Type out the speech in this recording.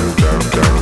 down, down, down.